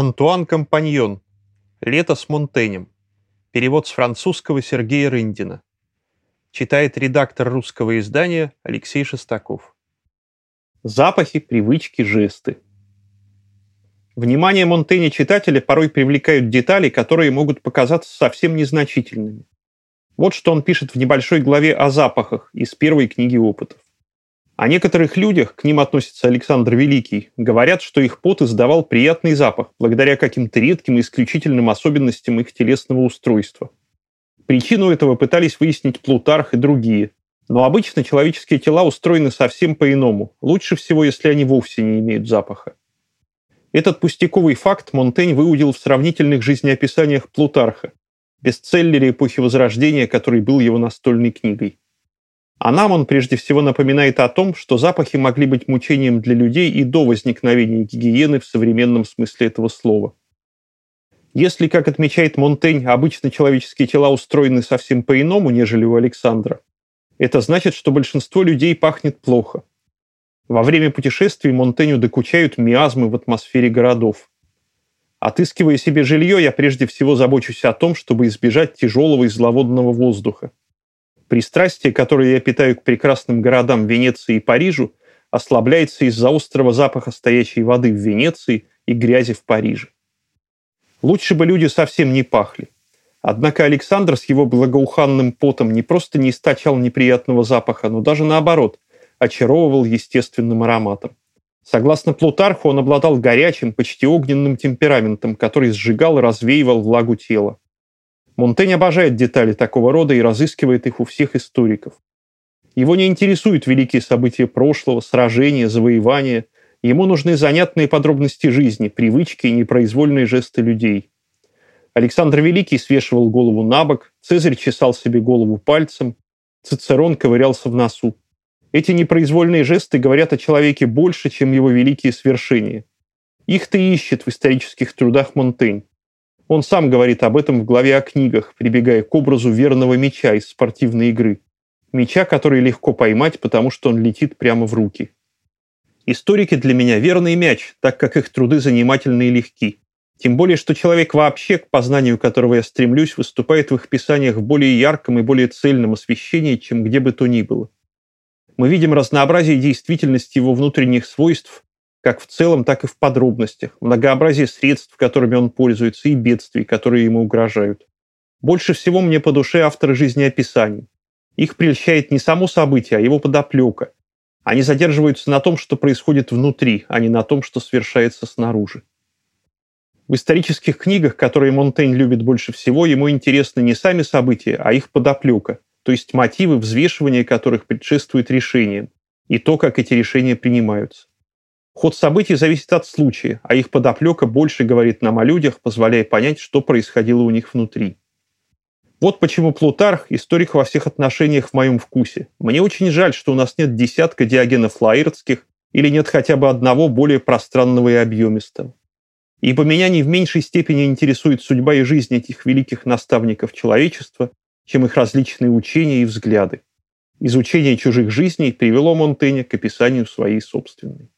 Антуан Компаньон. Лето с Монтенем. Перевод с французского Сергея Рындина. Читает редактор русского издания Алексей Шестаков. Запахи, привычки, жесты. Внимание Монтэня читателя порой привлекают детали, которые могут показаться совсем незначительными. Вот что он пишет в небольшой главе о запахах из первой книги опытов. О некоторых людях, к ним относится Александр Великий, говорят, что их пот издавал приятный запах, благодаря каким-то редким и исключительным особенностям их телесного устройства. Причину этого пытались выяснить Плутарх и другие. Но обычно человеческие тела устроены совсем по-иному. Лучше всего, если они вовсе не имеют запаха. Этот пустяковый факт Монтень выудил в сравнительных жизнеописаниях Плутарха, бестселлере эпохи Возрождения, который был его настольной книгой. А нам он прежде всего напоминает о том, что запахи могли быть мучением для людей и до возникновения гигиены в современном смысле этого слова. Если, как отмечает Монтень, обычно человеческие тела устроены совсем по-иному, нежели у Александра, это значит, что большинство людей пахнет плохо. Во время путешествий Монтеню докучают миазмы в атмосфере городов. Отыскивая себе жилье, я прежде всего забочусь о том, чтобы избежать тяжелого и зловодного воздуха. Пристрастие, которое я питаю к прекрасным городам Венеции и Парижу, ослабляется из-за острого запаха стоячей воды в Венеции и грязи в Париже. Лучше бы люди совсем не пахли. Однако Александр с его благоуханным потом не просто не источал неприятного запаха, но даже наоборот, очаровывал естественным ароматом. Согласно Плутарху, он обладал горячим, почти огненным темпераментом, который сжигал и развеивал влагу тела. Монтень обожает детали такого рода и разыскивает их у всех историков. Его не интересуют великие события прошлого, сражения, завоевания. Ему нужны занятные подробности жизни, привычки и непроизвольные жесты людей. Александр Великий свешивал голову на бок, Цезарь чесал себе голову пальцем, Цицерон ковырялся в носу. Эти непроизвольные жесты говорят о человеке больше, чем его великие свершения. Их-то ищет в исторических трудах Монтень. Он сам говорит об этом в главе о книгах, прибегая к образу верного меча из спортивной игры. Меча, который легко поймать, потому что он летит прямо в руки. Историки для меня верный мяч, так как их труды занимательны и легки. Тем более, что человек вообще, к познанию которого я стремлюсь, выступает в их писаниях в более ярком и более цельном освещении, чем где бы то ни было. Мы видим разнообразие действительности его внутренних свойств, как в целом, так и в подробностях, многообразие средств, которыми он пользуется, и бедствий, которые ему угрожают. Больше всего мне по душе авторы жизнеописаний. Их прельщает не само событие, а его подоплека. Они задерживаются на том, что происходит внутри, а не на том, что совершается снаружи. В исторических книгах, которые Монтень любит больше всего, ему интересны не сами события, а их подоплека, то есть мотивы, взвешивания которых предшествует решениям, и то, как эти решения принимаются. Ход событий зависит от случая, а их подоплека больше говорит нам о людях, позволяя понять, что происходило у них внутри. Вот почему Плутарх – историк во всех отношениях в моем вкусе. Мне очень жаль, что у нас нет десятка диогенов лаиртских или нет хотя бы одного более пространного и объемистого. Ибо меня не в меньшей степени интересует судьба и жизнь этих великих наставников человечества, чем их различные учения и взгляды. Изучение чужих жизней привело Монтэня к описанию своей собственной.